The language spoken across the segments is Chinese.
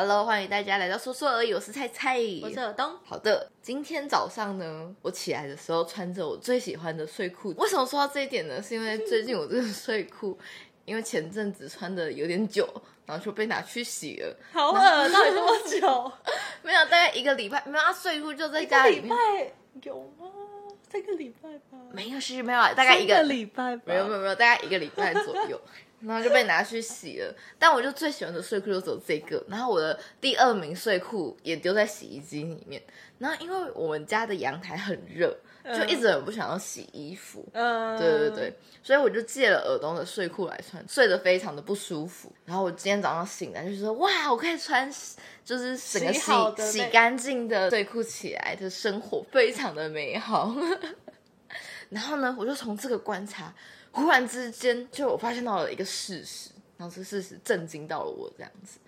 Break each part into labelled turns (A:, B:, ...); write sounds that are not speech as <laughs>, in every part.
A: Hello，欢迎大家来到说说而已，我是菜菜，
B: 我是尔东。
A: 好的，今天早上呢，我起来的时候穿着我最喜欢的睡裤。为什么说到这一点呢？是因为最近我这个睡裤，<laughs> 因为前阵子穿的有点久，然后就被拿去洗了。
B: 好恶，<laughs> 到底多久？<laughs>
A: 没有，大概一个礼拜。没有，啊，睡裤就在家里面。
B: 礼拜有吗？这个礼拜吧。
A: 没有，是没有啊，大概一
B: 三
A: 个
B: 个礼拜吧。
A: 没有没有没有，大概一个礼拜左右，然后就被拿去洗了。但我就最喜欢的睡裤就只有这个，然后我的第二名睡裤也丢在洗衣机里面。然后因为我们家的阳台很热，就一直很不想要洗衣服。
B: 嗯，
A: 对对对，所以我就借了耳东的睡裤来穿，睡得非常的不舒服。然后我今天早上醒来就说，哇，我可以穿就是整个
B: 洗
A: 洗干净的睡裤起来的生活，非常的美好。<laughs> 然后呢，我就从这个观察，忽然之间就我发现到了一个事实，然后这事实震惊到了我这样子。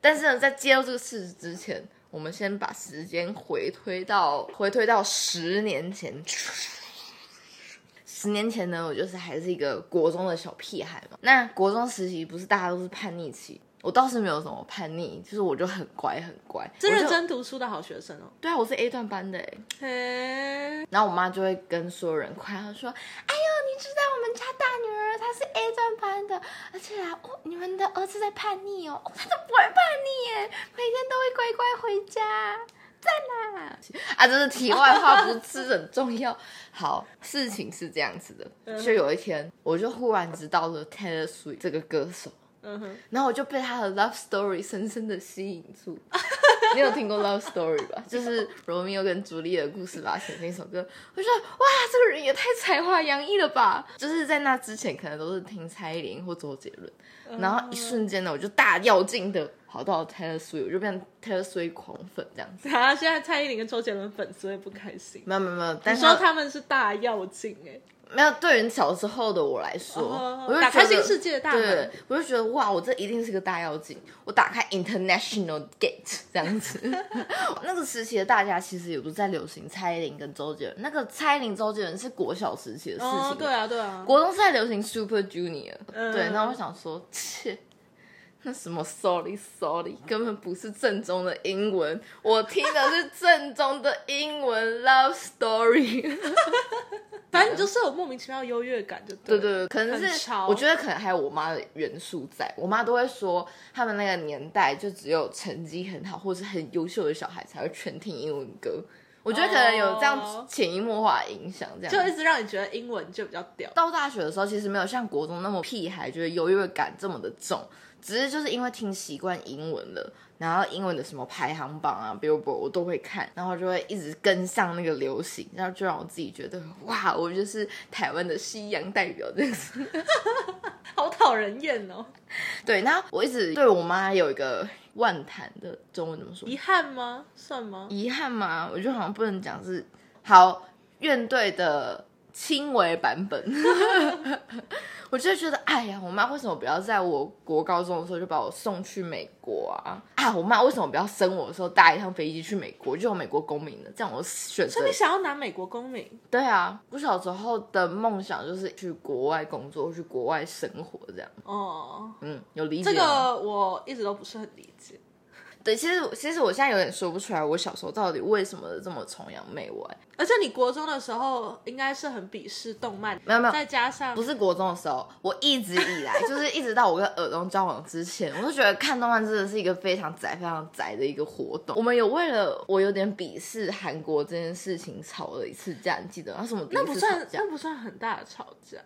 A: 但是呢，在揭露这个事实之前，我们先把时间回推到 <laughs> 回推到十年前。十年前呢，我就是还是一个国中的小屁孩嘛。那国中时期不是大家都是叛逆期，我倒是没有什么叛逆，就是我就很乖很乖，
B: 是认。真读书的好学生哦。
A: 对啊，我是 A 段班的哎。
B: 嘿，
A: 然后我妈就会跟所有人夸她说：“哎呦，你知道我们家大女儿她是 A 段班的，而且啊，哦，你们的儿子在叛逆哦，哦他都不会叛逆耶，每天都会乖乖回家。”在啦！啊，这是题外话，不是很重要。好，事情是这样子的，就有一天，我就忽然知道了 Taylor Swift 这个歌手，
B: 嗯哼，
A: 然后我就被他的 love story 深深的吸引住。你有听过 love story 吧？就是罗密欧跟朱丽叶的故事吧，写那首歌，我就觉得哇，这个人也太才华洋溢了吧！就是在那之前，可能都是听蔡依林或周杰伦，然后一瞬间呢，我就大跃进的跑到 Taylor Swift，我就变成 Taylor Swift 狂粉这样子。
B: 啊，现在蔡依林跟周杰伦粉丝会不开心。
A: 没有没有没有，但是
B: 你说他们是大跃进哎，
A: 没有，对于小时候的我来说，
B: 哦
A: 我就
B: 打开新世界的大门
A: 对，我就觉得哇，我这一定是个大妖精。我打开 International Gate 这样子，<laughs> 那个时期的大家其实也不在流行蔡依林跟周杰伦，那个蔡依林、周杰伦是国小时期的事情，
B: 哦，对啊，对啊，
A: 国中是在流行 Super Junior，、
B: 嗯
A: 对，那我想说，切。那什么 sorry sorry 根本不是正宗的英文，我听的是正宗的英文 love story。<laughs>
B: 反正你就是有莫名其妙的优越感，就对
A: 对对对，可能是我觉得可能还有我妈的元素在，我妈都会说他们那个年代就只有成绩很好或是很优秀的小孩才会全听英文歌，我觉得可能有这样
B: 哦
A: 潜移默化的影响，这样
B: 就一直让你觉得英文就比较屌。
A: 到大学的时候，其实没有像国中那么屁孩，觉得优越感这么的重，只是就是因为听习惯英文了，然后英文的什么排行榜啊，Billboard 我都会看，然后就会一直跟上那个流行，然后就让我自己觉得哇，我就是台湾的西洋代表这样子。<laughs>
B: 好讨人厌哦！
A: 对，那我一直对我妈有一个万谈的中文怎么说？
B: 遗憾吗？算吗？
A: 遗憾吗？我觉得好像不能讲是好怨怼的轻微版本。<laughs> 我就觉得，哎呀，我妈为什么不要在我国高中的时候就把我送去美国啊？啊，我妈为什么不要生我的时候搭一趟飞机去美国，就有美国公民了？这样我选择
B: 所以你想要拿美国公民？
A: 对啊，我小时候的梦想就是去国外工作，去国外生活这样。
B: 哦，
A: 嗯，有理解
B: 这个我一直都不是很理解。
A: 对，其实其实我现在有点说不出来，我小时候到底为什么这么崇洋媚外。
B: 而且你国中的时候应该是很鄙视动漫，
A: 没有没有
B: 再加上
A: 不是国中的时候，我一直以来就是一直到我跟耳东交往之前，我都觉得看动漫真的是一个非常宅、非常宅的一个活动。我们有为了我有点鄙视韩国这件事情吵了一次架，你记得吗？那什么
B: 那不算那。不算很大的吵架，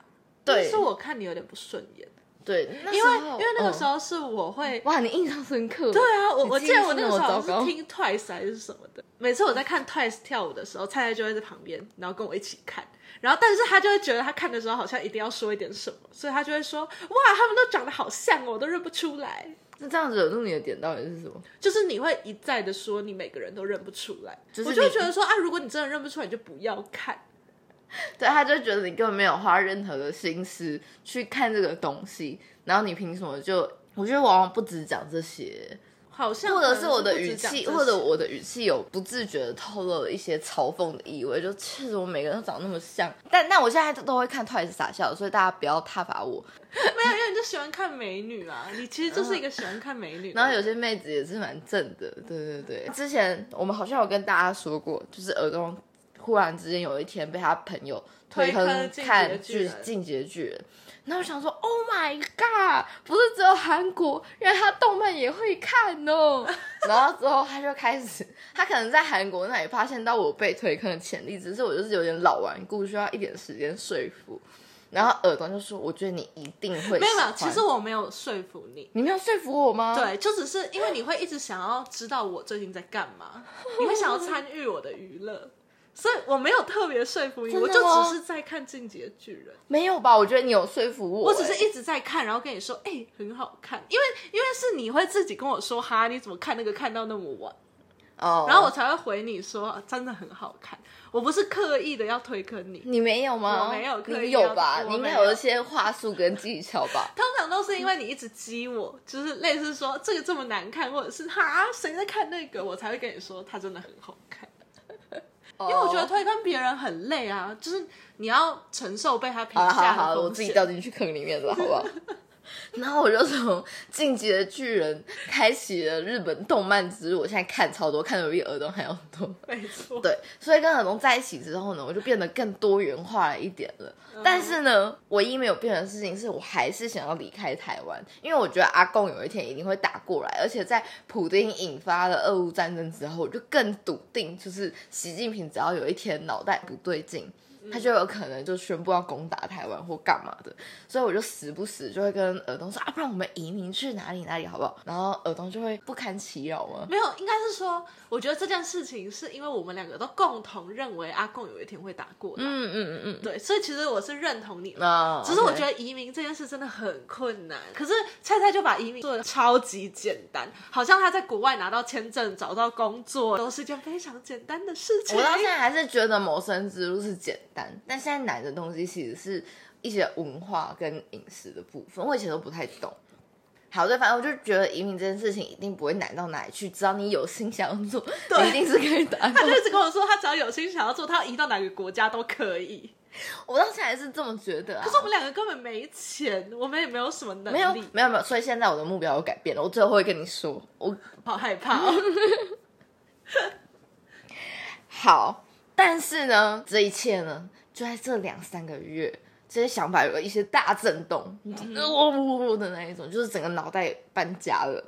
A: 对
B: 是我看你有点不顺眼，
A: 对，因
B: 因为因为那个时
A: 候、
B: 是我会
A: 嗯哇，你印象深刻。
B: 对啊，我我记得我
A: 那
B: 个时候是听 Twice 还是什么的。每次我在看 Twice 跳舞的时候，菜菜就会在旁边，然后跟我一起看。然后，但是他就会觉得他看的时候好像一定要说一点什么，所以他就会说：“哇，他们都长得好像哦，我都认不出来。
A: 那这样子惹怒你的点到底是什么？”
B: 就是你会一再的说你每个人都认不出来，
A: 就是
B: 我就觉得说啊，如果你真的认不出来，你就不要看。<laughs>
A: 对，他就觉得你根本没有花任何的心思去看这个东西，然后你凭什么就？我觉得往往不止讲这些，
B: 好像
A: 或者是我的语气，或者我的语气有不自觉的透露了一些嘲讽的意味，就其实我每个人都长那么像，但但我现在都会看 Twice 傻笑，所以大家不要挞伐我。<laughs>
B: 没有，因为你就喜欢看美女啊，你其实就是一个喜欢看美女。
A: 然后有些妹子也是蛮正的，对对对。之前我们好像有跟大家说过，就是尔东忽然之间有一天被他朋友推坑看剧进击的巨人》，然后我想说，Oh my god，不是只有韩国，原来他动漫也会看哦。然后之后他就开始，他可能在韩国那里发现到我被推坑的潜力，只是我就是有点老顽固，需要一点时间说服。然后耳朵就说：“我觉得你一定会
B: 没有没有，其实我没有说服你。
A: 你没有说服我吗？
B: 对，就只是因为你会一直想要知道我最近在干嘛，你会想要参与我的娱乐，所以我没有特别说服你，我就只是在看《进击的巨人》，
A: 没有吧？我觉得你有说服我、
B: 我只是
A: 欸
B: 一直在看，然后跟你说，哎、很好看，因为因为是你会自己跟我说，哈，你怎么看那个看到那么晚，
A: 哦，
B: 然后我才会回你说，啊真的很好看，我不是刻意的要推坑你。
A: 你没有吗？
B: 我没有刻意
A: 你有吧？
B: 要
A: 你应该
B: 有
A: 有一些话术跟技巧吧？
B: 通常都是因为你一直激我，就是类似说这个这么难看，或者是哈谁在看那个，我才会跟你说它真的很好看。
A: 因
B: 因为我觉得推坑别人很累啊，就是你要承受被他评
A: 好了好了好了，
B: 价的风
A: 我自己
B: 险
A: 掉进去坑里面了，好不好？然后我就从《进击的巨人》开启了日本动漫之路，我现在看超多，看的比耳东还要多。<laughs>
B: 没错，
A: 对，所以跟耳东在一起之后呢，我就变得更多元化了一点了。但是呢，唯一没有变的事情是我还是想要离开台湾，因为我觉得阿贡有一天一定会打过来，而且在普丁引发了俄乌战争之后，我就更笃定，就是习近平只要有一天脑袋不对劲。他就有可能就宣布要攻打台湾或干嘛的，所以我就时不时就会跟尔东说啊，不然我们移民去哪里哪里好不好？然后尔东就会不堪其扰吗？
B: 没有，应该是说，我觉得这件事情是因为我们两个都共同认为阿贡有一天会打过来，
A: 嗯嗯嗯嗯，
B: 对，所以其实我是认同你的。
A: 啊，
B: 只是我觉得移民这件事真的很困难，可是菜菜就把移民做的超级简单，好像他在国外拿到签证、找到工作都是一件非常简单的事情。
A: 我到现在还是觉得谋生之路是简单，但现在难的东西其实是一些文化跟饮食的部分，我以前都不太懂。好，对，反正我就觉得移民这件事情一定不会难到哪里去，只要你有心想要做，你一定是可以达到
B: 他。就一直跟我说，他只要有心想要做，他要移到哪个国家都可以。
A: 我到现在还是这么觉得啊。
B: 可是我们两个根本没钱，我们也没有什么能
A: 没有
B: 力，
A: 没有没有，所以现在我的目标有改变了，我最后会跟你说，我
B: 好害怕、哦。<laughs>
A: 好，但是呢，这一切呢，就在这两三个月，这些想法有了一些大震动，呜、的那一种，就是整个脑袋搬家了。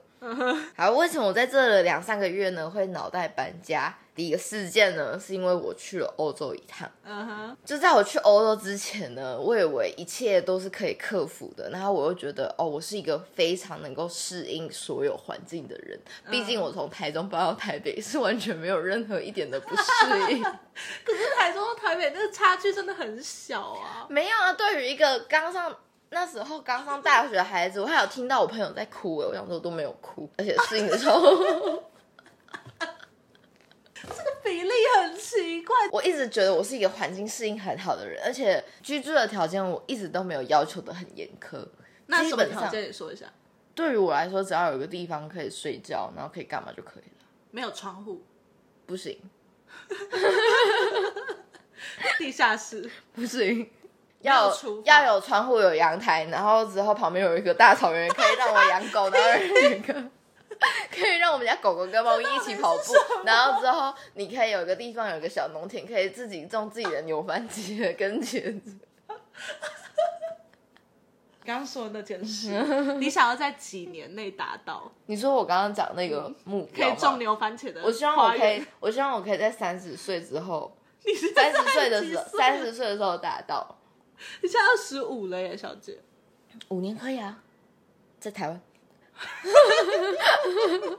A: 好，为什么我在这两三个月呢会脑袋搬家？第一个事件呢，是因为我去了欧洲一趟。
B: 嗯哼，
A: 就在我去欧洲之前呢，我以为一切都是可以克服的，然后我又觉得哦，我是一个非常能够适应所有环境的人。毕竟我从台中搬到台北是完全没有任何一点的不适应。<laughs>
B: 可是台中到台北那个差距真的很小啊。
A: 没有啊，对于一个刚上那时候刚上大学的孩子，我还有听到我朋友在哭欸，我想说都没有哭，而且适应的时候，<laughs>
B: 比例很奇怪，
A: 我一直觉得我是一个环境适应很好的人，而且居住的条件我一直都没有要求的很严苛。
B: 那什么条
A: 基本上
B: 件？你说一下？
A: 对于我来说，只要有一个地方可以睡觉，然后可以干嘛就可以了。
B: 没有窗户，
A: 不行，
B: 地下室，
A: 不行，要要有窗户、有阳台，然后之后旁边有一个大草原，可以让我养狗，然后有一个 <laughs> 可以让我们家狗狗跟猫咪一起跑步，<laughs> 然后之后你可以有一个地方有一个小农田，可以自己种自己的牛番茄跟茄子。<laughs>
B: 刚刚说的那件事，你想要在几年内达到
A: 你说我刚刚讲那个目
B: 可
A: 标吗
B: 以种牛番茄的？
A: 我希望我可以，我希望我可以在三十岁之后，
B: 你是
A: 三十岁的时候，三十岁的时候达到。
B: 你现在二十五了耶，小姐。
A: 五年可以啊，在台湾。<laughs>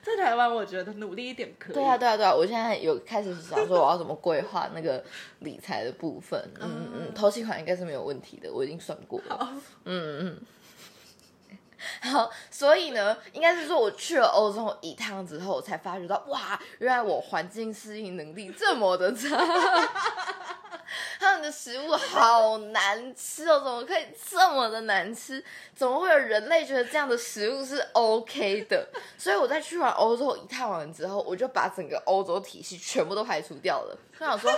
B: 在台湾，我觉得努力一点可以。
A: 对啊，对啊，对啊！我现在有开始想说我要怎么规划那个理财的部分。嗯嗯嗯，投期款应该是没有问题的，我已经算过了。
B: 好，
A: 嗯嗯。<laughs> 好，所以呢，应该是说我去了欧洲一趟之后，我才发觉到，哇，原来我环境适应能力这么的差。<laughs> 他们的食物好难吃哦，怎么可以这么的难吃？怎么会有人类觉得这样的食物是 OK 的？所以我在去完欧洲一趟完之后，我就把整个欧洲体系全部都排除掉了。我想说，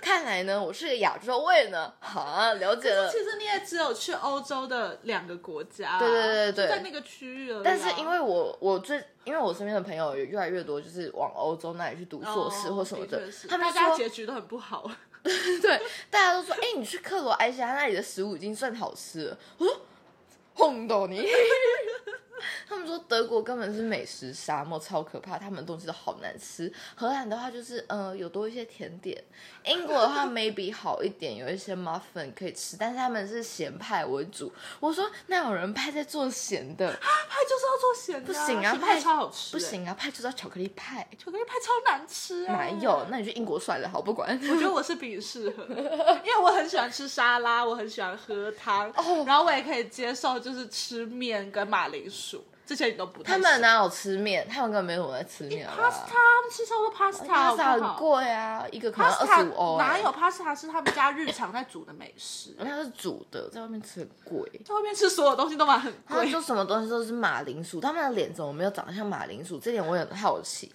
A: 看来呢，我是个亚洲胃呢。好，了解了。
B: 其实你也只有去欧洲的两个国家，
A: 对对对对，
B: 在那个区域而已。
A: 但是因为我我最因为我身边的朋友有越来越多，就是往欧洲那里去读硕士或什么的，他们
B: 家结局都很不好。<laughs>
A: 对，大家都说，哎，你去克罗埃西亚那里的食物已经算好吃了。我说，哄到你。<laughs> 他们说德国根本是美食沙漠，超可怕，他们东西都好难吃。荷兰的话就是，呃，有多一些甜点。英国的话 maybe 好一点，有一些 muffin 可以吃，但是他们是咸派为主。我说，那有人派在做咸的，
B: 派就是要做咸的，
A: 不行啊，
B: 派超好吃，
A: 不行啊，派就是要巧克力派，
B: 巧克力派超难吃。
A: 哪有？那你去英国算了，好不管。
B: 我觉得我是比你适合，因为我很喜欢吃沙拉，我很喜欢喝汤，然后我也可以接受就是吃面跟马铃薯。之前你都不
A: 他们哪有吃面？他们根本没什么在吃面。
B: pasta 吃超多 pasta，pasta
A: 很贵啊，一个可能二十五欧。
B: 哪有 pasta 是他们家日常在煮的美食？
A: 那是煮的，在外面吃很贵。
B: 在外面吃所有东西都蛮很贵。
A: 就什么东西都是马铃薯，他们的脸怎么没有长得像马铃薯？这点我也很好奇。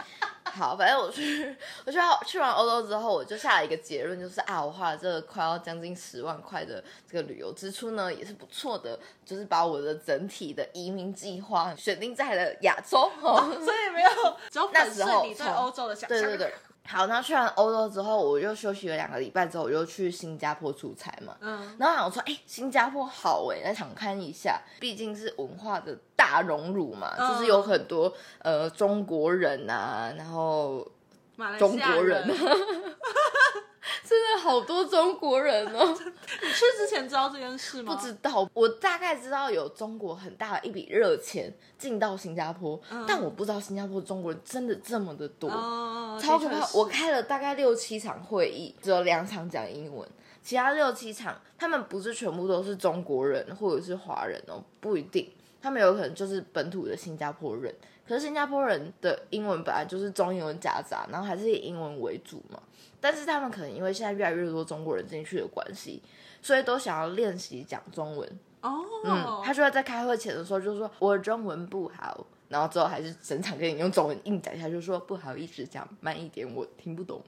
A: <laughs> 好，反正我去，我去去完欧洲之后，我就下了一个结论，就是啊，我花了这快要将近十万块的这个旅游支出呢，也是不错的，就是把我的整体的移民计划选定在了亚洲，<laughs>
B: 所以没有 <laughs> 那时候你对欧洲的想
A: 象。对对对。好，然后去完欧洲之后，我又休息了两个礼拜之后，我就去新加坡出差嘛。嗯，然后我说，哎，新加坡好哎，那想看一下，毕竟是文化的大熔炉嘛，就是有很多呃中国人啊，然后中国人。<laughs> <laughs> 真的好多中国人哦！<laughs>
B: 你去之前知道这件事吗？
A: 不知道，我大概知道有中国很大的一笔热钱进到新加坡，但我不知道新加坡中国人真的这么的多，超可怕！我开了大概六七场会议，只有两场讲英文，其他六七场他们不是全部都是中国人或者是华人哦，不一定，他们有可能就是本土的新加坡人。可是新加坡人的英文本来就是中英文夹杂，然后还是以英文为主嘛。但是他们可能因为现在越来越多中国人进去的关系，所以都想要练习讲中文。哦，嗯，他就会在开会前的时候就说：“我中文不好。”然后之后还是整场跟你用中文硬讲一下，就说：“不好意思，讲慢一点，我听不懂。”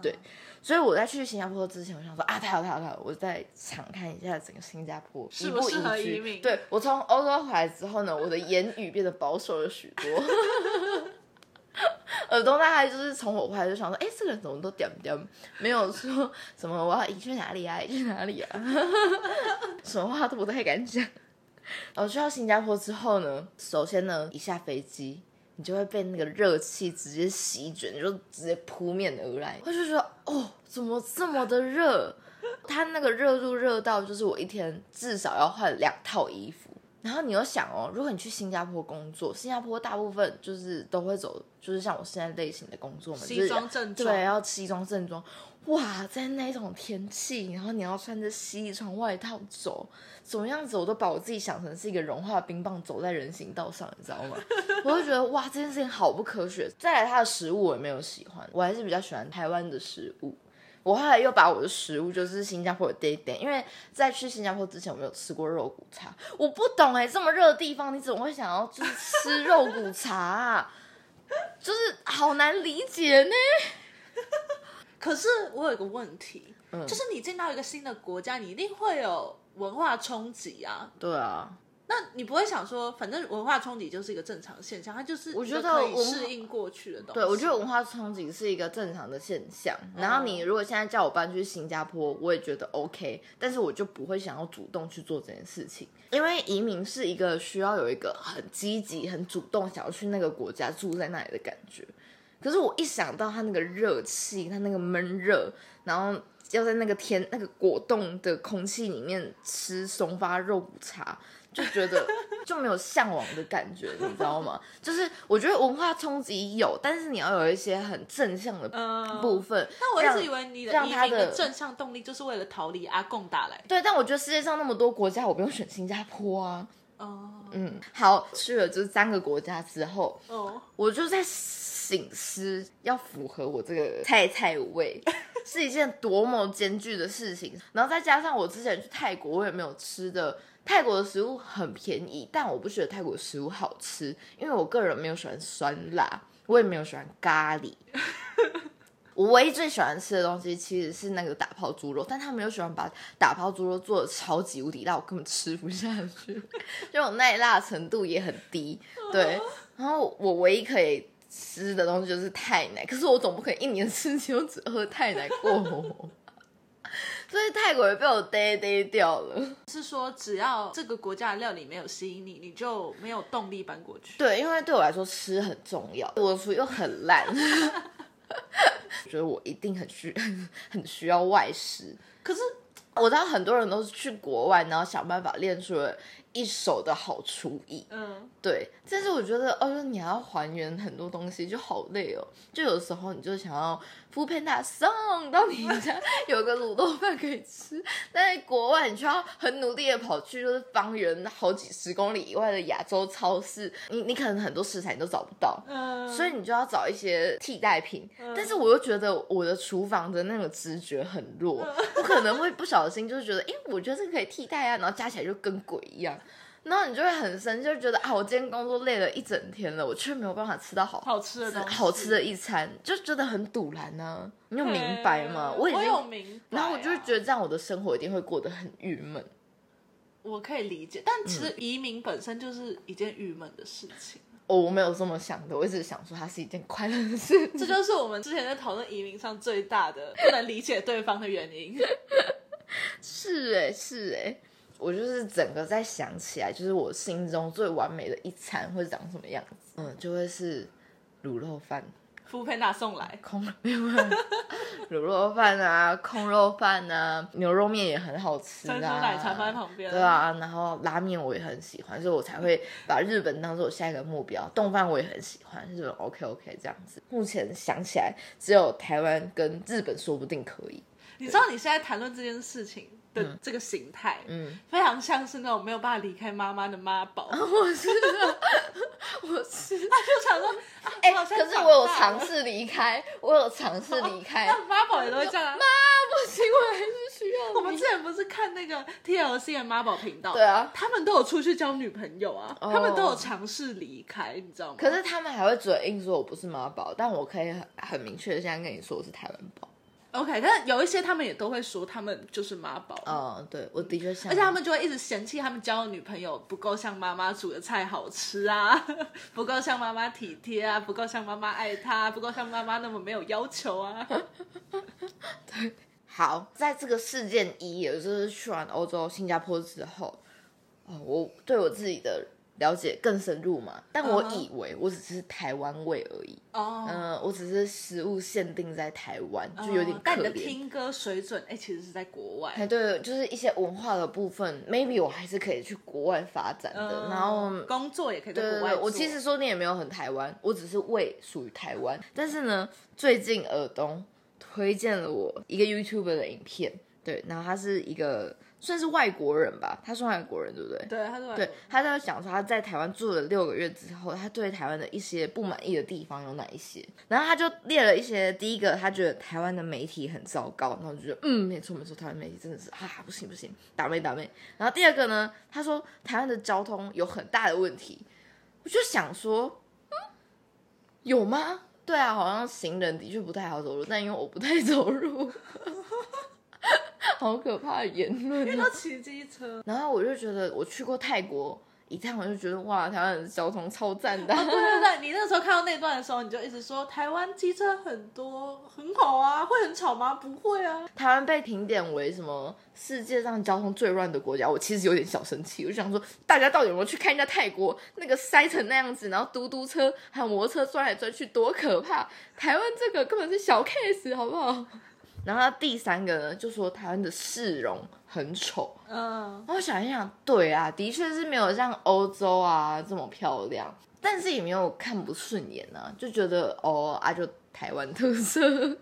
A: 对，所以我在去新加坡之前，我想说啊，太好太好太好，我再敞看一下整个新加坡，
B: 适不适合移民？
A: 对我从欧洲回来之后呢，我的言语变得保守了许多。<laughs> 耳东大概就是从我回来就想说，哎，这个人怎么都点点，没有说什么我要移去哪里啊，移去哪里啊，<laughs> 什么话都不太敢讲。然后去到新加坡之后呢，首先呢，一下飞机，你就会被那个热气直接席卷，就直接扑面而来。我就觉得，哦，怎么这么的热？它那个热度热到，就是我一天至少要换两套衣服。然后你又想哦，如果你去新加坡工作，新加坡大部分就是都会走，就是像我现在类型的工作嘛，
B: 西装正装，
A: 对，要西装正装。哇，在那种天气，然后你要穿着西装外套走，怎么样子我都把我自己想成是一个融化冰棒走在人行道上，你知道吗？<laughs> 我就觉得哇，这件事情好不科学。再来，它的食物我也没有喜欢，我还是比较喜欢台湾的食物。我后来又把我的食物就是新加坡的点点，因为在去新加坡之前我没有吃过肉骨茶，我不懂哎，这么热的地方你怎么会想要就是吃肉骨茶啊？就是好难理解呢。<laughs>
B: 可是我有个问题，就是你进到一个新的国家，你一定会有文化冲击啊。
A: 对啊。
B: 那你不会想说，反正文化冲击就是一个正常现象，它就是
A: 我觉得
B: 可以适应过去的东西。
A: 对，我觉得文化冲击是一个正常的现象。然后你如果现在叫我搬去新加坡，我也觉得 OK，但是我就不会想要主动去做这件事情，因为移民是一个需要有一个很积极、很主动想要去那个国家住在那里的感觉。可是我一想到他那个热气，他那个闷热，然后要在那个天那个果冻的空气里面吃松发肉骨茶。就觉得就没有向往的感觉，你知道吗？<laughs> 就是我觉得文化冲击有，但是你要有一些很正向的部分。
B: 那我一直以为你的移民的正向动力就是为了逃离阿贡打来。
A: 对，但我觉得世界上那么多国家，我不用选新加坡啊。哦，嗯，好，去了这三个国家之后，哦，我就在醒思要符合我这个菜菜味。<laughs> 是一件多么艰巨的事情。然后再加上我之前去泰国，我也没有吃的泰国的食物很便宜，但我不觉得泰国食物好吃，因为我个人没有喜欢酸辣，我也没有喜欢咖喱。<laughs> 我唯一最喜欢吃的东西其实是那个打泡猪肉，但他们又喜欢把打泡猪肉做的超级无敌辣，我根本吃不下去，就我耐辣程度也很低。对，然后我唯一可以吃的东西就是泰奶，可是我总不可能一年四季都只喝泰奶过活，所以泰国也被我逮逮掉了。
B: 是说只要这个国家的料理没有吸引你，你就没有动力搬过去。
A: 对，因为对我来说吃很重要，我的厨艺又很烂。<laughs> 觉得我一定很需 <laughs> 很需要外食，
B: 可是
A: 我知道很多人都是去国外，然后想办法练出了一手的好厨艺。
B: 嗯，
A: 对，但是我觉得，哦，你还要还原很多东西，就好累哦。就有时候你就想要。福片大送到你家有个卤肉饭可以吃，<laughs> 但在国外你就要很努力的跑去就是方圆好几十公里以外的亚洲超市，你你可能很多食材你都找不到，嗯，所以你就要找一些替代品。但是我又觉得我的厨房的那个直觉很弱，我可能会不小心就是觉得，哎，我觉得这个可以替代啊，然后加起来就跟鬼一样。然后你就会很生气，就觉得啊，我今天工作累了一整天了，我却没有办法吃到好
B: 好吃的
A: 好吃的一餐，就觉得很堵然呢。你有明白吗？
B: 我
A: 有
B: 明
A: 白。然后我就觉得这样，我的生活一定会过得很郁闷。
B: 我可以理解，但其实移民本身就是一件郁闷的事情。
A: 哦，我没有这么想的，我一直想说它是一件快乐的事。
B: 这就是我们之前在讨论移民上最大的不能理解对方的原因。<laughs>
A: 是哎，是哎。我就是整个在想起来，就是我心中最完美的一餐会长什么样子？嗯，就会是卤肉饭，
B: 福佩娜送来
A: 空卤肉饭啊，空肉饭啊，牛肉面也很好吃啊，
B: 奶茶放在旁边，
A: 对啊，然后拉面我也很喜欢，所以我才会把日本当做我下一个目标。冻饭我也很喜欢，日本 OK OK 这样子。目前想起来，只有台湾跟日本说不定可以。
B: 你知道你现在谈论这件事情？这个形态，嗯，非常像是那种没有办法离开妈妈的妈宝。
A: 我是，我是，<laughs>
B: 他就想说，
A: 哎，可是我有尝试离开，我有尝试离开。<laughs>
B: 妈宝也都会这样，妈
A: 不行，我还是需要。
B: 我们之前不是看那个 TLC 的妈宝频道，
A: 对啊，
B: 他们都有出去交女朋友啊，他们都有尝试离开，你知道吗？
A: 可是他们还会嘴硬说我不是妈宝，但我可以很很明确的现在跟你说我是台湾宝。
B: OK，但有一些他们也都会说他们就是妈宝。
A: 哦，对，我的确想。
B: 而且他们就会一直嫌弃他们交的女朋友不够像妈妈煮的菜好吃啊，<laughs> 不够像妈妈体贴啊，不够像妈妈爱她，不够像妈妈那么没有要求啊。<laughs>
A: 对，好，在这个事件一，也就是去完欧洲新加坡之后，哦，我对我自己的。了解更深入嘛？但我以为我只是台湾味而已。哦，嗯，我只是食物限定在台湾，就有点可怜。
B: 但你的听歌水准，哎，其实是在国外。
A: 哎，对，就是一些文化的部分，maybe 我还是可以去国外发展的。然后
B: 工作也可以在国外。
A: 我其实说你也没有很台湾，我只是胃属于台湾。但是呢，最近耳东推荐了我一个 YouTube 的影片，对，然后他是一个。算是外国人吧，他是外国人，对不对？
B: 对，他
A: 是。对，他在讲说他在台湾住了六个月之后，他对台湾的一些不满意的地方有哪一些？然后他就列了一些，第一个他觉得台湾的媒体很糟糕，然后就觉得嗯，没错没错，台湾媒体真的是啊，不行不行，打妹打妹。然后第二个呢，他说台湾的交通有很大的问题，我就想说，嗯，有吗？对啊，好像行人的确不太好走路，但因为我不太走路。<laughs> <laughs> 好可怕的言论！
B: 因为他骑机车，
A: 然后我就觉得我去过泰国一趟，我就觉得哇，台湾的交通超赞的。
B: 对对 <laughs> 对，你那个时候看到那段的时候，你就一直说台湾机车很多，很好啊，会很吵吗？不会啊。
A: 台湾被评点为什么世界上交通最乱的国家，我其实有点小生气。我就想说，大家到底有没有去看一下泰国那个塞成那样子，然后嘟嘟车还有摩托车钻来钻去，多可怕！台湾这个根本是小 case，好不好？然后第三个呢，就说台湾的市容很丑。嗯，我想一想，对啊，的确是没有像欧洲啊这么漂亮，但是也没有看不顺眼啊，就觉得哦啊，就台湾特色。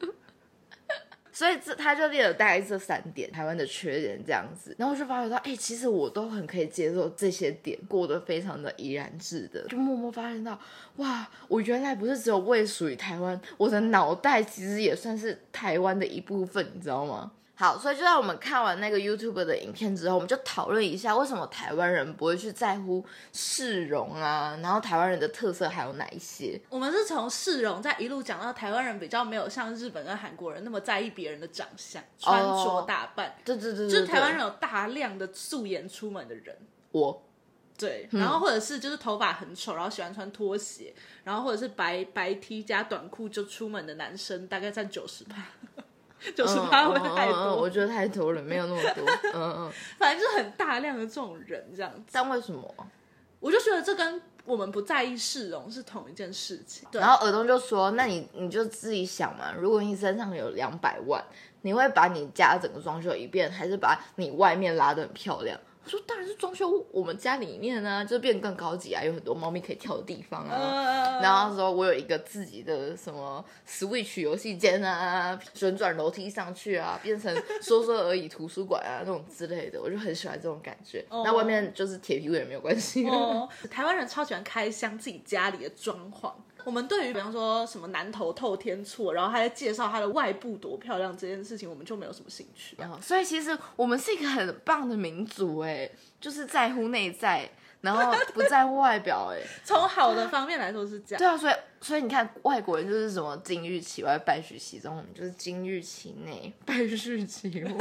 A: 所以这他就列了大概这三点台湾的缺点这样子，然后就发觉到，哎、其实我都很可以接受这些点，过得非常的怡然自得，就默默发现到，哇，我原来不是只有位属于台湾，我的脑袋其实也算是台湾的一部分，你知道吗？好，所以就在我们看完那个 YouTube 的影片之后，我们就讨论一下为什么台湾人不会去在乎市容啊，然后台湾人的特色还有哪一些？
B: 我们是从市容在一路讲到台湾人比较没有像日本跟韩国人那么在意别人的长相、穿着打扮，
A: 对对对对，
B: 就是台湾人有大量的素颜出门的人。
A: 我
B: 对，然后或者是就是头发很丑，然后喜欢穿拖鞋，然后或者是白白 T 加短裤就出门的男生，大概占九十趴，九十趴会太
A: 嗯嗯嗯
B: 多？
A: 我觉得太多了，没有那么多。嗯嗯，<laughs>
B: 反正就是很大量的这种人这样子。
A: 但为什么？
B: 我就觉得这跟我们不在意市容是同一件事情。对
A: 然后耳东就说：“那你你就自己想嘛，如果你身上有两百万，你会把你家整个装修一遍，还是把你外面拉的很漂亮？”我说：“当然是装修我们家里面啊，就变更高级啊，有很多猫咪可以跳的地方啊。
B: 呃，
A: 然后他说我有一个自己的什么 Switch 游戏间啊，旋转楼梯上去啊，变成说说而已图书馆啊那种之类的，我就很喜欢这种感觉。那外面就是铁皮屋也没有关系。
B: 哦，<laughs> 台湾人超喜欢开箱自己家里的装潢。我们对于比方说什么南头透天厝，然后他在介绍它的外部多漂亮这件事情，我们就没有什么兴趣。
A: 然后，所以其实我们是一个很棒的民族，哎，<laughs> 就是在乎内在，然后不在乎外表，哎，<laughs>
B: 从好的方面来说是这样。
A: 对啊，所以所以你看，外国人就是什么金玉其外，败絮其中，我们就是金玉其内，<laughs> 败絮其外。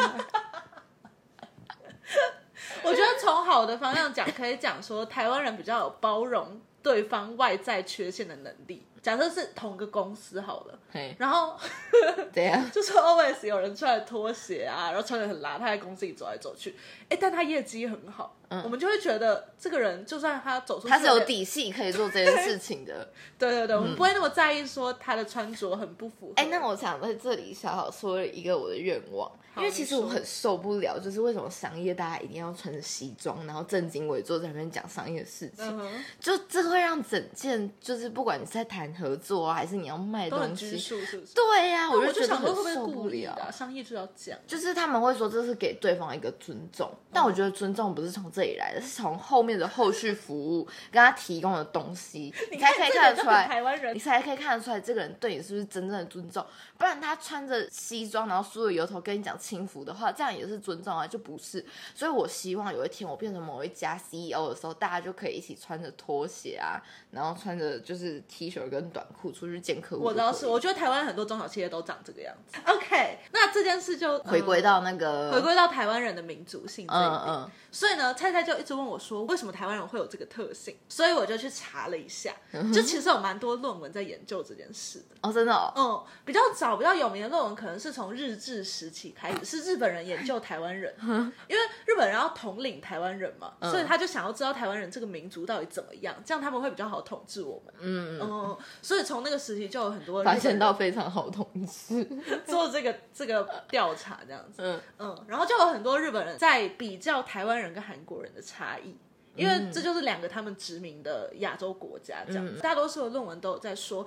B: 我觉得从好的方向讲，可以讲说台湾人比较有包容对方外在缺陷的能力。假设是同个公司好了，
A: 嘿，
B: 然后 <laughs>
A: 怎样？<laughs>
B: 就是 always 有人穿着拖鞋啊，然后穿的很邋遢，在公司里走来走去，哎，但他业绩很好，嗯我们就会觉得这个人就算他走出
A: 他是有，底气可以做这件事情的。<laughs>
B: 对对对，我们不会那么在意说他的穿着很不符合。
A: 哎、那我想在这里小小说一个我的愿望，因为其实我很受不了，就是为什么商业大家一定要穿着西装，然后正襟危坐在那边讲商业的事情，
B: 嗯，
A: 就这会让整件就是不管你在谈合作啊，还是你要卖东西，
B: 是不是？
A: 对呀、
B: 我
A: 就觉得很受不了。
B: 商业就要讲，
A: 就是他们会说这是给对方一个尊重，但我觉得尊重不是从这里来的，是从后面的后续服务 <laughs> 跟他提供的东西，你才可以看得出来。
B: 台湾人
A: 你才可以看得出来这个人对你是不是真正的尊重，不然他穿着西装，然后梳着油头跟你讲轻浮的话，这样也是尊重啊，就不是。所以我希望有一天我变成某一家 CEO 的时候，大家就可以一起穿着拖鞋啊，然后穿着就是 T 恤跟短裤出去见客户。
B: 我知道是，我觉得台湾很多中小企业都长这个样子。OK，那这件事就
A: 回归到
B: 嗯
A: 那个
B: 回归到台湾人的民族性这一点。
A: 嗯嗯
B: 所以呢，菜菜就一直问我说，为什么台湾人会有这个特性？所以我就去查了一下，就其实有蛮多论文在研究这件事的。
A: 哦，真的哦，
B: 嗯，比较早、比较有名的论文可能是从日治时期开始，是日本人研究台湾人，<laughs> 因为日本人要统领台湾人嘛，所以他就想要知道台湾人这个民族到底怎么样，这样他们会比较好统治我们。
A: 嗯，
B: 嗯，所以从那个时期就有很多日
A: 发现到非常好统治。<laughs>
B: 做这个这个调查这样子。
A: 嗯
B: 嗯，然后就有很多日本人在比较台湾人跟韩国人的差异。因为这就是两个他们殖民的亚洲国家，这样子。大多数的论文都有在说，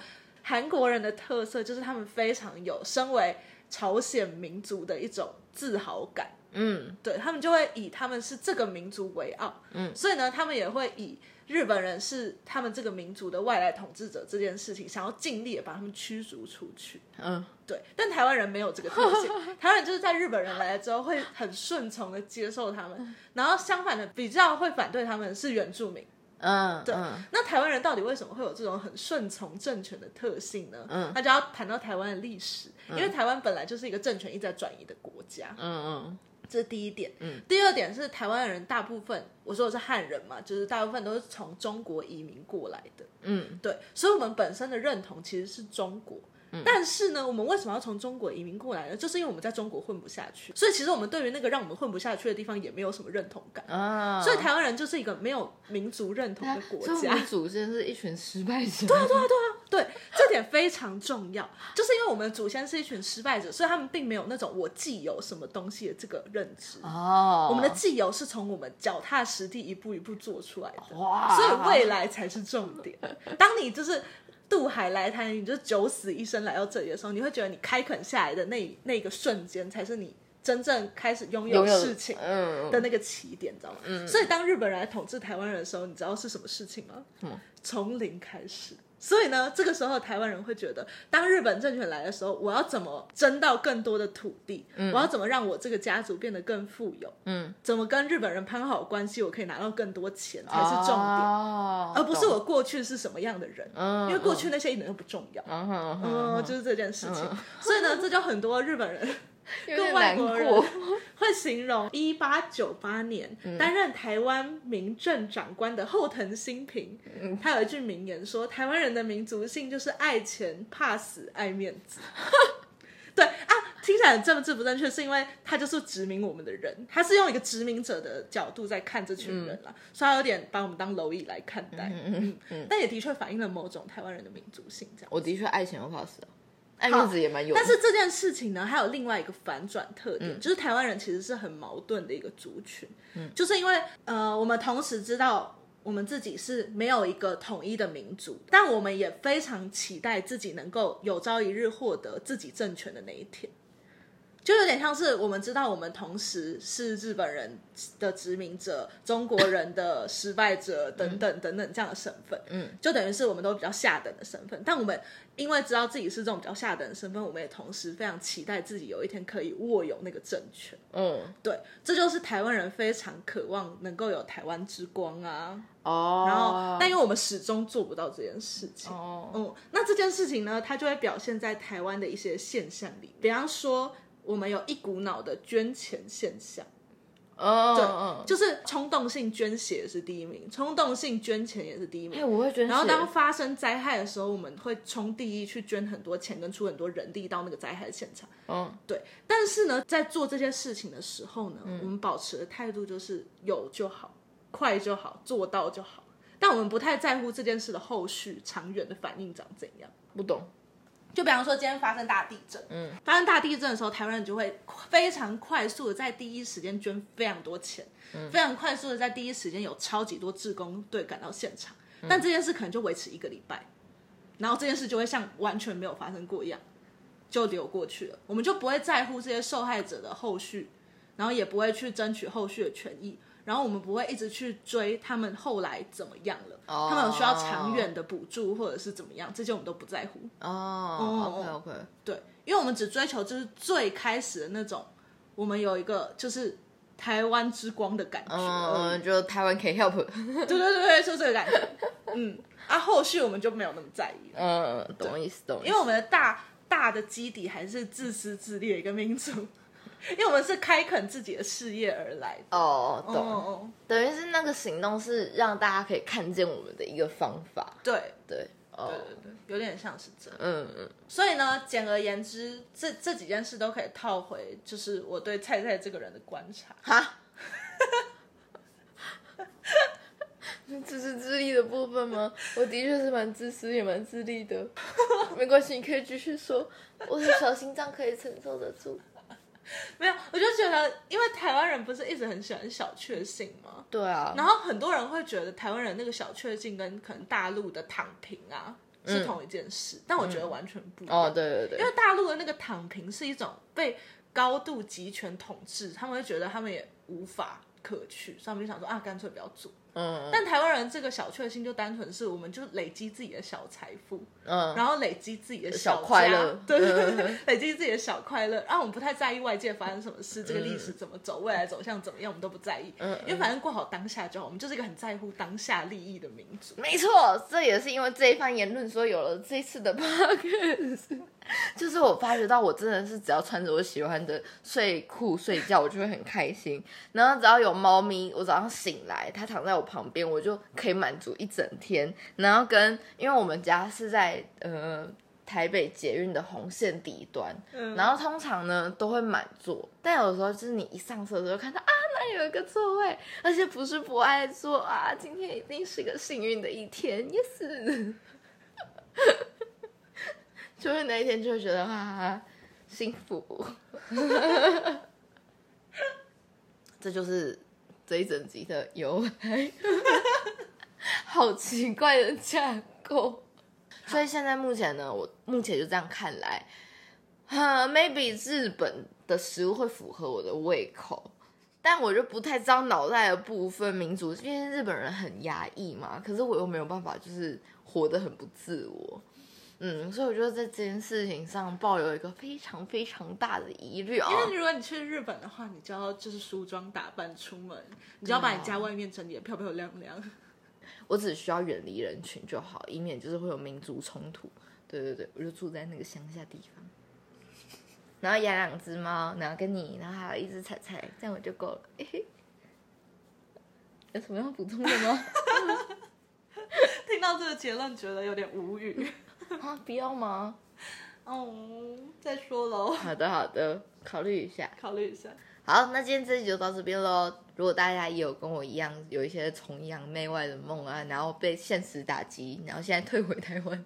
B: 韩国人的特色就是他们非常有身为朝鲜民族的一种自豪感，
A: 嗯。
B: 对他们就会以他们是这个民族为傲，嗯，所以呢，他们也会以日本人是他们这个民族的外来统治者这件事情，想要尽力的把他们驱逐出去。
A: 嗯，
B: 对，但台湾人没有这个特性，台湾人就是在日本人来了之后会很顺从的接受他们，然后相反的比较会反对他们是原住民。
A: 嗯，嗯
B: 那台湾人到底为什么会有这种很顺从政权的特性呢？嗯，那就要谈到台湾的历史，因为台湾本来就是一个政权一直在转移的国家。
A: 嗯嗯
B: 这是第一点。嗯，第二点是台湾人大部分，我说的是汉人嘛，就是大部分都是从中国移民过来的。
A: 嗯，
B: 对，所以我们本身的认同其实是中国。但是呢，我们为什么要从中国移民过来呢？就是因为我们在中国混不下去，所以其实我们对于那个让我们混不下去的地方也没有什么认同感。
A: 啊，
B: 所以台湾人就是一个没有民族认同的国家
A: 我们。祖先是一群失败者。
B: 对啊，对啊，对啊，对，这点非常重要，就是因为我们的祖先是一群失败者，所以他们并没有那种我既有什么东西的这个认知。
A: 哦，
B: 我们的既有是从我们脚踏实地一步一步做出来的，
A: 哇，
B: 所以未来才是重点。当你就是渡海来台，你就九死一生来到这里的时候，你会觉得你开垦下来的那那个瞬间，才是你真正开始拥有事情
A: 嗯
B: 的那个起点，你知道吗？所以当日本人来统治台湾人的时候，你知道是什么事情吗？
A: 么
B: 从零开始。所以呢，这个时候台湾人会觉得，当日本政权来的时候，我要怎么争到更多的土地？我要怎么让我这个家族变得更富有？
A: 嗯，
B: 怎么跟日本人攀好关系，我可以拿到更多钱才是重点，
A: 哦
B: 而不是我过去是什么样的人。
A: 嗯
B: 因为过去那些一点都不重要。
A: 嗯哼
B: 嗯，就是这件事情。所以呢，这就很多日本人跟
A: 有点难
B: 外国人
A: 过。<laughs>
B: 会形容一八九八年
A: 嗯
B: 担任台湾民政长官的后藤新平，
A: 嗯
B: 他有一句名言说：“台湾人的民族性就是爱钱、怕死、爱面子。<laughs> ”对啊，听起来很政治不正确，是因为他就是殖民我们的人，他是用一个殖民者的角度在看这群人啦，所以他有点把我们当蝼蚁来看待。嗯嗯，但也的确反映了某种台湾人的民族性，这样。
A: 我的确爱钱又怕死啊，爱面子也蛮有。
B: 但是这件事情呢，还有另外一个反转特点，就是台湾人其实是很矛盾的一个族群，就是因为呃，我们同时知道。我们自己是没有一个统一的民族，但我们也非常期待自己能够有朝一日获得自己政权的那一天。就有点像是我们知道，我们同时是日本人的殖民者、中国人的失败者等等等等这样的身份，嗯，就等于是我们都比较下等的身份。但我们因为知道自己是这种比较下等的身份，我们也同时非常期待自己有一天可以握有那个政权。
A: 嗯，
B: 对，这就是台湾人非常渴望能够有台湾之光啊。
A: 哦，
B: 然后，但因为我们始终做不到这件事情，
A: 哦，
B: 嗯，那这件事情呢，它就会表现在台湾的一些现象里，比方说，我们有一股脑的捐钱现象，
A: 嗯，
B: 就是冲动性捐血是第一名，冲动性捐钱也是第一
A: 哎，
B: 名。
A: 我会捐血。
B: 然后当发生灾害的时候，我们会冲第一去捐很多钱，跟出很多人力到那个灾害的现场。
A: 嗯，
B: 对，但是呢，在做这些事情的时候呢，我们保持的态度就是有就好，快就好，做到就好。但我们不太在乎这件事的后续长远的反应长怎样。
A: 不懂。
B: 就比方说，今天发生大地震，嗯，发生大地震的时候，台湾人就会非常快速的在第一时间捐非常多钱，非常快速的在第一时间有超级多志工队赶到现场。但这件事可能就维持一个礼拜，然后这件事就会像完全没有发生过一样，就流过去了。我们就不会在乎这些受害者的后续，然后也不会去争取后续的权益。然后我们不会一直去追他们后来怎么样了，他们有需要长远的补助或者是怎么样，这些我们都不在乎。
A: 哦，OK OK，
B: 对，因为我们只追求就是最开始的那种，我们有一个就是台湾之光的感觉。
A: 嗯，就台湾可以 help。
B: 对对对对，就这个感觉。嗯，啊，后续我们就没有那么在意了，
A: 嗯，懂意思，懂意思。
B: 因为我们的大大的基底还是自私自利的一个民族，因为我们是开垦自己的事业而来的。
A: 哦，
B: 哦
A: 懂，
B: 哦，
A: 等于是那个行动是让大家可以看见我们的一个方法。
B: 对
A: 对，哦
B: 对，对对，有点像是这样。
A: 嗯嗯，
B: 所以呢，简而言之，这这几件事都可以套回，就是我对菜菜这个人的观察。
A: 哈。<laughs> 自私自利的部分吗？我的确是蛮自私，也蛮自利的。没关系，你可以继续说。我的小心脏可以承受得住。<laughs>
B: 没有，我就觉得，因为台湾人不是一直很喜欢小确幸吗？
A: 对啊，
B: 然后很多人会觉得台湾人那个小确幸跟可能大陆的躺平啊是同一件事，但我觉得完全不一样。
A: 哦，对对对，
B: 因为大陆的那个躺平是一种被高度集权统治，他们会觉得他们也无法可取，所以他们就想说啊，干脆不要做。
A: 嗯
B: 但台湾人这个小确幸就单纯是，我们就累积自己的小财富，
A: 嗯，
B: 然后累积自己的
A: 小
B: 家
A: 快乐
B: 对 <laughs> 累积自己的小快乐。然后我们不太在意外界发生什么事，这个历史怎么走，未来走向怎么样，我们都不在意。
A: 嗯
B: 因为反正过好当下就好，我们就是一个很在乎当下利益的民族。
A: 没错，这也是因为这一番言论，所以有了这一次的 <laughs> podcast。就是我发觉到，我真的是只要穿着我喜欢的睡裤睡觉，我就会很开心。然后只要有猫咪，我早上醒来，它躺在我旁边，我就可以满足一整天。然后跟因为我们家是在呃台北捷运的红线底端，然后通常呢都会满座，但有时候就是你一上车的时候看到啊那有一个座位，而且不是不爱坐啊，今天一定是个幸运的一天，yes。<laughs> 就会那一天就会觉得啊幸福，<laughs> 这就是这一整集的由来，<laughs> 好奇怪的架构。所以现在目前呢，我目前就这样看来，哈，maybe 日本的食物会符合我的胃口，但我就不太知道脑袋的部分民族，因为日本人很压抑嘛，可是我又没有办法，就是活得很不自我。嗯，所以我觉得在这件事情上抱有一个非常非常大的疑虑啊。
B: 因为如果你去日本的话，你就要就是梳妆打扮出门，你就要把你家外面整理的漂漂亮亮。<laughs>
A: 我只需要远离人群就好，以免就是会有民族冲突。对对对，我就住在那个乡下地方，然后养两只猫，然后跟你，然后还有一只彩彩，这样我就够了。<laughs> 有什么要补充的吗？<laughs>
B: 听到这个结论，觉得有点无语。<laughs>
A: 啊，不要吗？
B: 哦，再说喽。
A: 好的，好的，考虑一下，
B: 考虑一下。
A: 好，那今天这集就到这边喽。如果大家也有跟我一样有一些崇洋媚外的梦啊，然后被现实打击，然后现在退回台湾。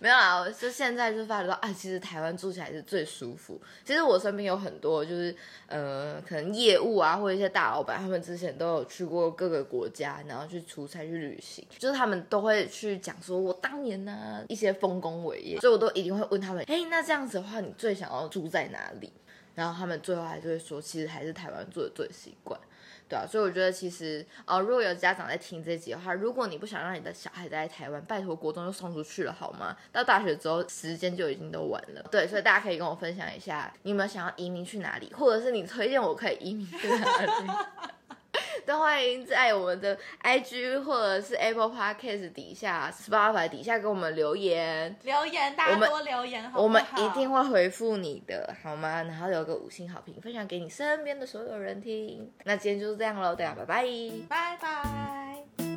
A: 没有啊，我是现在就发觉到啊，其实台湾住起来是最舒服。其实我身边有很多就是呃，可能业务啊，或一些大老板，他们之前都有去过各个国家，然后去出差去旅行，就是他们都会去讲说，我当年呢一些丰功伟业，所以我都一定会问他们，哎，那这样子的话，你最想要住在哪里？然后他们最后还是会说，其实还是台湾住的最习惯。对啊，所以我觉得其实，呃，如果有家长在听这集的话，如果你不想让你的小孩在台湾，拜托国中就送出去了好吗？到大学之后，时间就已经都完了。对，所以大家可以跟我分享一下，你有没有想要移民去哪里，或者是你推荐我可以移民去哪里？<laughs> 都欢迎在我们的 IG 或者是 Apple Podcast 底下、Spotify 底下给我们留言，
B: 留言，大家多留言，
A: 我们一定会回复你的，好吗？然后留个五星好评，分享给你身边的所有人听。那今天就是这样喽，大家拜拜，
B: 拜拜。